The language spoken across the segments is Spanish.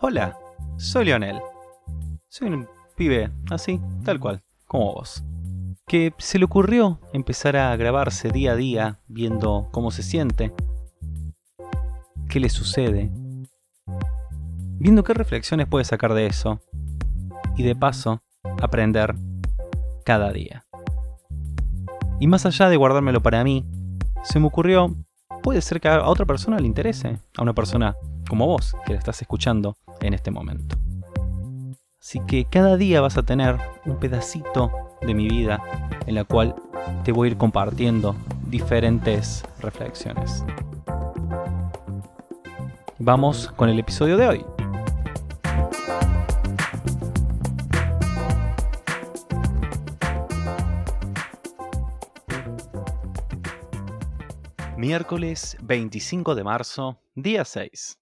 Hola, soy Lionel. Soy un pibe así, tal cual, como vos. Que se le ocurrió empezar a grabarse día a día viendo cómo se siente, qué le sucede, viendo qué reflexiones puede sacar de eso y de paso aprender cada día. Y más allá de guardármelo para mí, se me ocurrió, puede ser que a otra persona le interese, a una persona como vos que la estás escuchando en este momento. Así que cada día vas a tener un pedacito de mi vida en la cual te voy a ir compartiendo diferentes reflexiones. Vamos con el episodio de hoy. Miércoles 25 de marzo, día 6.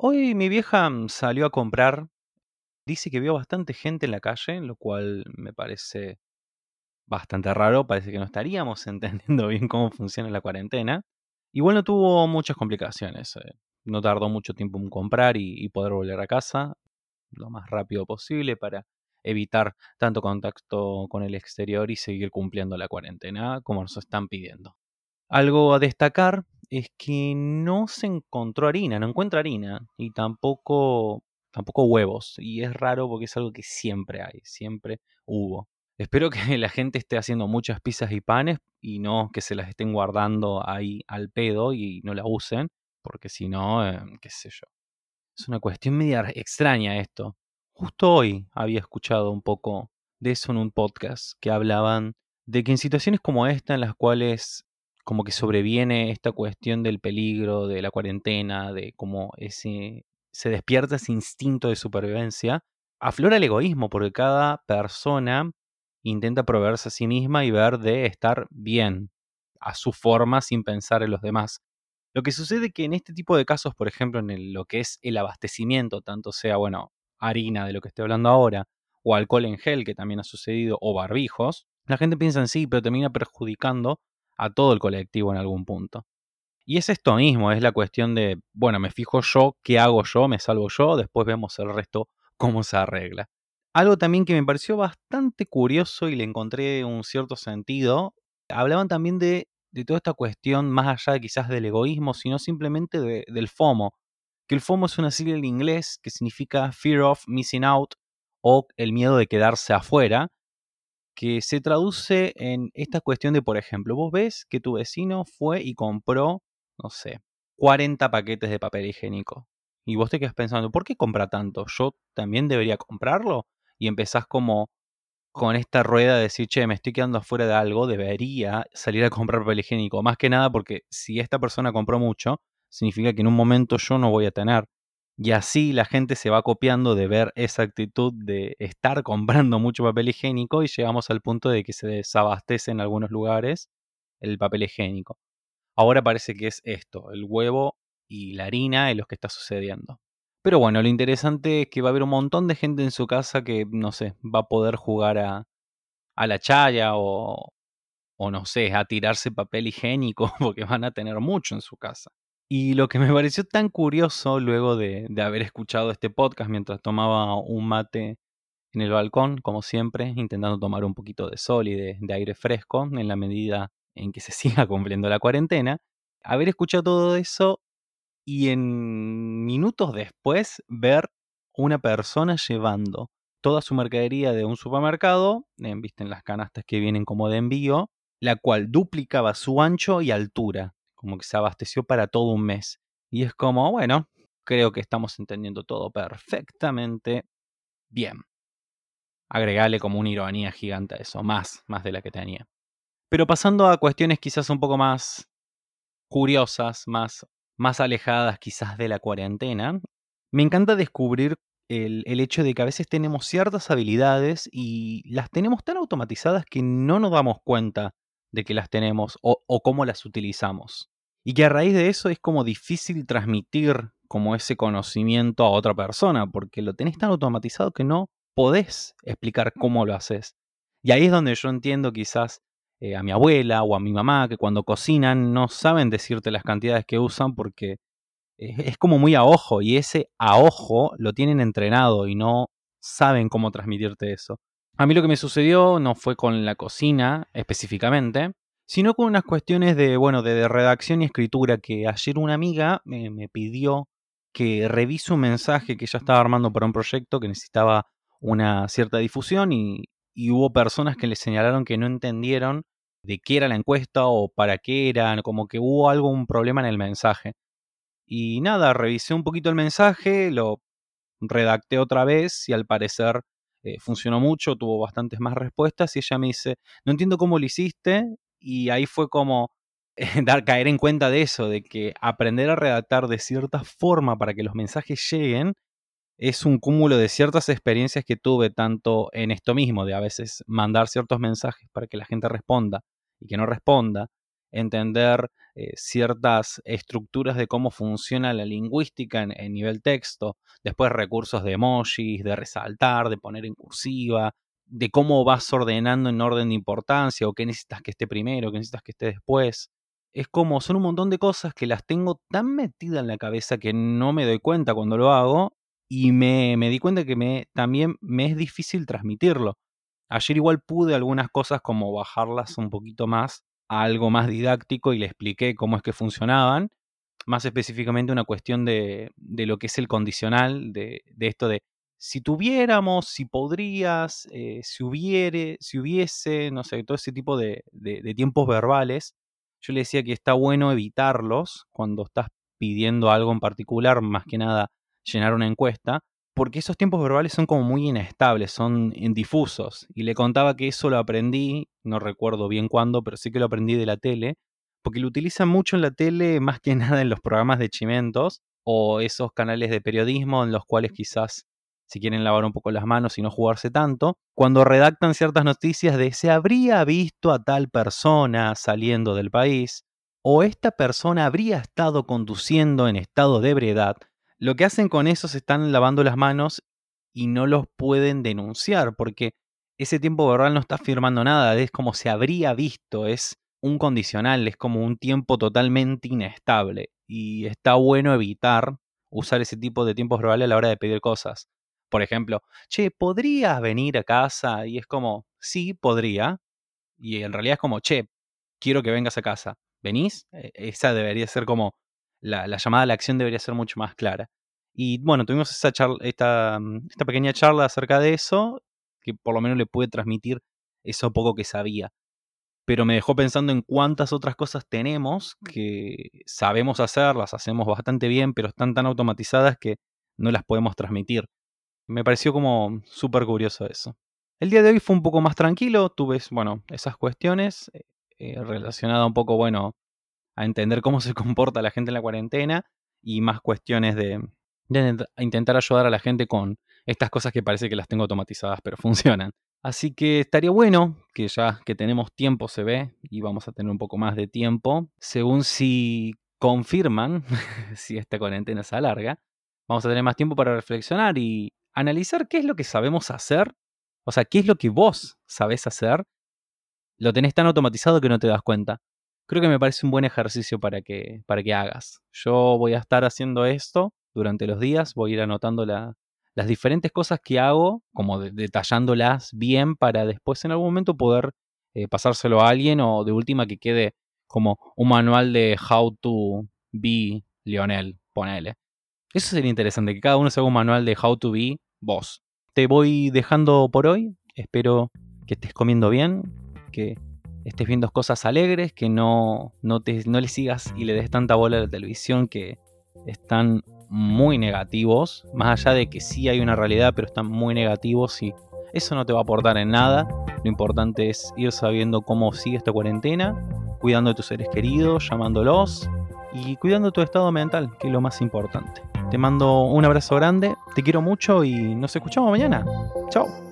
Hoy mi vieja mm, salió a comprar. Dice que vio bastante gente en la calle, lo cual me parece bastante raro. Parece que no estaríamos entendiendo bien cómo funciona la cuarentena. Igual no tuvo muchas complicaciones. Eh, no tardó mucho tiempo en comprar y, y poder volver a casa lo más rápido posible para evitar tanto contacto con el exterior y seguir cumpliendo la cuarentena como nos están pidiendo. Algo a destacar es que no se encontró harina, no encuentra harina y tampoco, tampoco huevos. Y es raro porque es algo que siempre hay, siempre hubo. Espero que la gente esté haciendo muchas pizzas y panes y no que se las estén guardando ahí al pedo y no la usen, porque si no, eh, qué sé yo. Es una cuestión media extraña esto. Justo hoy había escuchado un poco de eso en un podcast que hablaban de que en situaciones como esta en las cuales como que sobreviene esta cuestión del peligro, de la cuarentena, de cómo ese, se despierta ese instinto de supervivencia, aflora el egoísmo, porque cada persona intenta proveerse a sí misma y ver de estar bien a su forma sin pensar en los demás. Lo que sucede que en este tipo de casos, por ejemplo, en lo que es el abastecimiento, tanto sea, bueno, harina de lo que estoy hablando ahora, o alcohol en gel, que también ha sucedido, o barbijos, la gente piensa en sí, pero termina perjudicando a todo el colectivo en algún punto. Y es esto mismo, es la cuestión de, bueno, me fijo yo, qué hago yo, me salvo yo, después vemos el resto cómo se arregla. Algo también que me pareció bastante curioso y le encontré un cierto sentido, hablaban también de, de toda esta cuestión más allá quizás del egoísmo, sino simplemente del FOMO, que el FOMO es una sigla en inglés que significa Fear of Missing Out o el miedo de quedarse afuera, que se traduce en esta cuestión de, por ejemplo, vos ves que tu vecino fue y compró, no sé, 40 paquetes de papel higiénico. Y vos te quedas pensando, ¿por qué compra tanto? ¿Yo también debería comprarlo? Y empezás como con esta rueda de decir, che, me estoy quedando afuera de algo, debería salir a comprar papel higiénico. Más que nada porque si esta persona compró mucho, significa que en un momento yo no voy a tener. Y así la gente se va copiando de ver esa actitud de estar comprando mucho papel higiénico y llegamos al punto de que se desabastece en algunos lugares el papel higiénico. Ahora parece que es esto, el huevo y la harina es lo que está sucediendo. Pero bueno, lo interesante es que va a haber un montón de gente en su casa que, no sé, va a poder jugar a, la chaya o, o no sé, a tirarse papel higiénico porque van a tener mucho en su casa. Y lo que me pareció tan curioso luego de, haber escuchado este podcast mientras tomaba un mate en el balcón, como siempre, intentando tomar un poquito de sol y de, aire fresco en la medida en que se siga cumpliendo la cuarentena, haber escuchado todo eso y en minutos después ver una persona llevando toda su mercadería de un supermercado, en, visten las canastas que vienen como de envío, la cual duplicaba su ancho y altura como que se abasteció para todo un mes. Y es como, bueno, creo que estamos entendiendo todo perfectamente bien. Agregarle como una ironía gigante a eso, más, más de la que tenía. Pero pasando a cuestiones quizás un poco más curiosas, más, más alejadas quizás de la cuarentena, me encanta descubrir el, el, hecho de que a veces tenemos ciertas habilidades y las tenemos tan automatizadas que no nos damos cuenta de que las tenemos o, cómo las utilizamos. Y que a raíz de eso es como difícil transmitir como ese conocimiento a otra persona, porque lo tenés tan automatizado que no podés explicar cómo lo haces. Y ahí es donde yo entiendo quizás eh, a mi abuela o a mi mamá que cuando cocinan no saben decirte las cantidades que usan porque es como muy a ojo y ese a ojo lo tienen entrenado y no saben cómo transmitirte eso. A mí lo que me sucedió no fue con la cocina específicamente, sino con unas cuestiones de, bueno, de, redacción y escritura, que ayer una amiga me, pidió que revise un mensaje que ella estaba armando para un proyecto que necesitaba una cierta difusión y, y hubo personas que le señalaron que no entendieron de qué era la encuesta o para qué era, como que hubo algún problema en el mensaje. Y nada, revisé un poquito el mensaje, lo redacté otra vez y al parecer eh, funcionó mucho, tuvo bastantes más respuestas y ella me dice, no entiendo cómo lo hiciste y ahí fue como dar caer en cuenta de eso, de que aprender a redactar de cierta forma para que los mensajes lleguen es un cúmulo de ciertas experiencias que tuve tanto en esto mismo, de a veces mandar ciertos mensajes para que la gente responda y que no responda, entender eh, ciertas estructuras de cómo funciona la lingüística en, nivel texto, después recursos de emojis, de resaltar, de poner en cursiva, de cómo vas ordenando en orden de importancia o qué necesitas que esté primero, qué necesitas que esté después. Es como, son un montón de cosas que las tengo tan metidas en la cabeza que no me doy cuenta cuando lo hago y me, me di cuenta que me, también me es difícil transmitirlo. Ayer igual pude algunas cosas como bajarlas un poquito más algo más didáctico y le expliqué cómo es que funcionaban. Más específicamente una cuestión de, de lo que es el condicional, de, de, esto de si tuviéramos, si podrías, eh, si hubiere, si hubiese, no sé, todo ese tipo de, de tiempos verbales. Yo le decía que está bueno evitarlos cuando estás pidiendo algo en particular, más que nada llenar una encuesta, porque esos tiempos verbales son como muy inestables, son difusos. Y le contaba que eso lo aprendí, no recuerdo bien cuándo, pero sí que lo aprendí de la tele, porque lo utilizan mucho en la tele, más que nada en los programas de chimentos o esos canales de periodismo en los cuales quizás si quieren lavar un poco las manos y no jugarse tanto, cuando redactan ciertas noticias de se habría visto a tal persona saliendo del país, o esta persona habría estado conduciendo en estado de ebriedad, lo que hacen con eso se están lavando las manos y no los pueden denunciar porque ese tiempo verbal no está firmando nada, es como se habría visto, es un condicional, es como un tiempo totalmente inestable y está bueno evitar usar ese tipo de tiempos verbales a la hora de pedir cosas. Por ejemplo, che, ¿podrías venir a casa? Y es como, sí, podría. Y en realidad es como, che, quiero que vengas a casa. ¿Venís? E, esa debería ser como la, llamada a la acción debería ser mucho más clara. Y bueno, tuvimos esa esta, mm, esta pequeña charla acerca de eso, que por lo menos le pude transmitir eso poco que sabía. Pero me dejó pensando en cuántas otras cosas tenemos que sabemos hacer, las hacemos bastante bien, pero están tan automatizadas que no las podemos transmitir. Me pareció como súper curioso eso. El día de hoy fue un poco más tranquilo, tuve, bueno, esas cuestiones eh, eh, relacionadas un poco, bueno, a entender cómo se comporta la gente en la cuarentena y más cuestiones de, intentar ayudar a la gente con estas cosas que parece que las tengo automatizadas, pero funcionan. Así que estaría bueno que ya que tenemos tiempo se ve y vamos a tener un poco más de tiempo, según si confirman si esta cuarentena se alarga, vamos a tener más tiempo para reflexionar y analizar qué es lo que sabemos hacer, o sea, qué es lo que vos sabés hacer, lo tenés tan automatizado que no te das cuenta creo que me parece un buen ejercicio para que, para que hagas. Yo voy a estar haciendo esto durante los días, voy a ir anotando las diferentes cosas que hago, como detallándolas bien para después en algún momento poder eh, pasárselo a alguien o de última que quede como un manual de how to be Lionel, ponele. Eso sería interesante, que cada uno se haga un manual de how to be vos. Te voy dejando por hoy, espero que estés comiendo bien, que estés viendo cosas alegres, que no, no, te, no le sigas y le des tanta bola a la televisión que están muy negativos, más allá de que sí hay una realidad, pero están muy negativos y eso no te va a aportar en nada. Lo importante es ir sabiendo cómo sigue esta cuarentena, cuidando de tus seres queridos, llamándolos y cuidando tu estado mental, que es lo más importante. Te mando un abrazo grande, te quiero mucho y nos escuchamos mañana. Chao.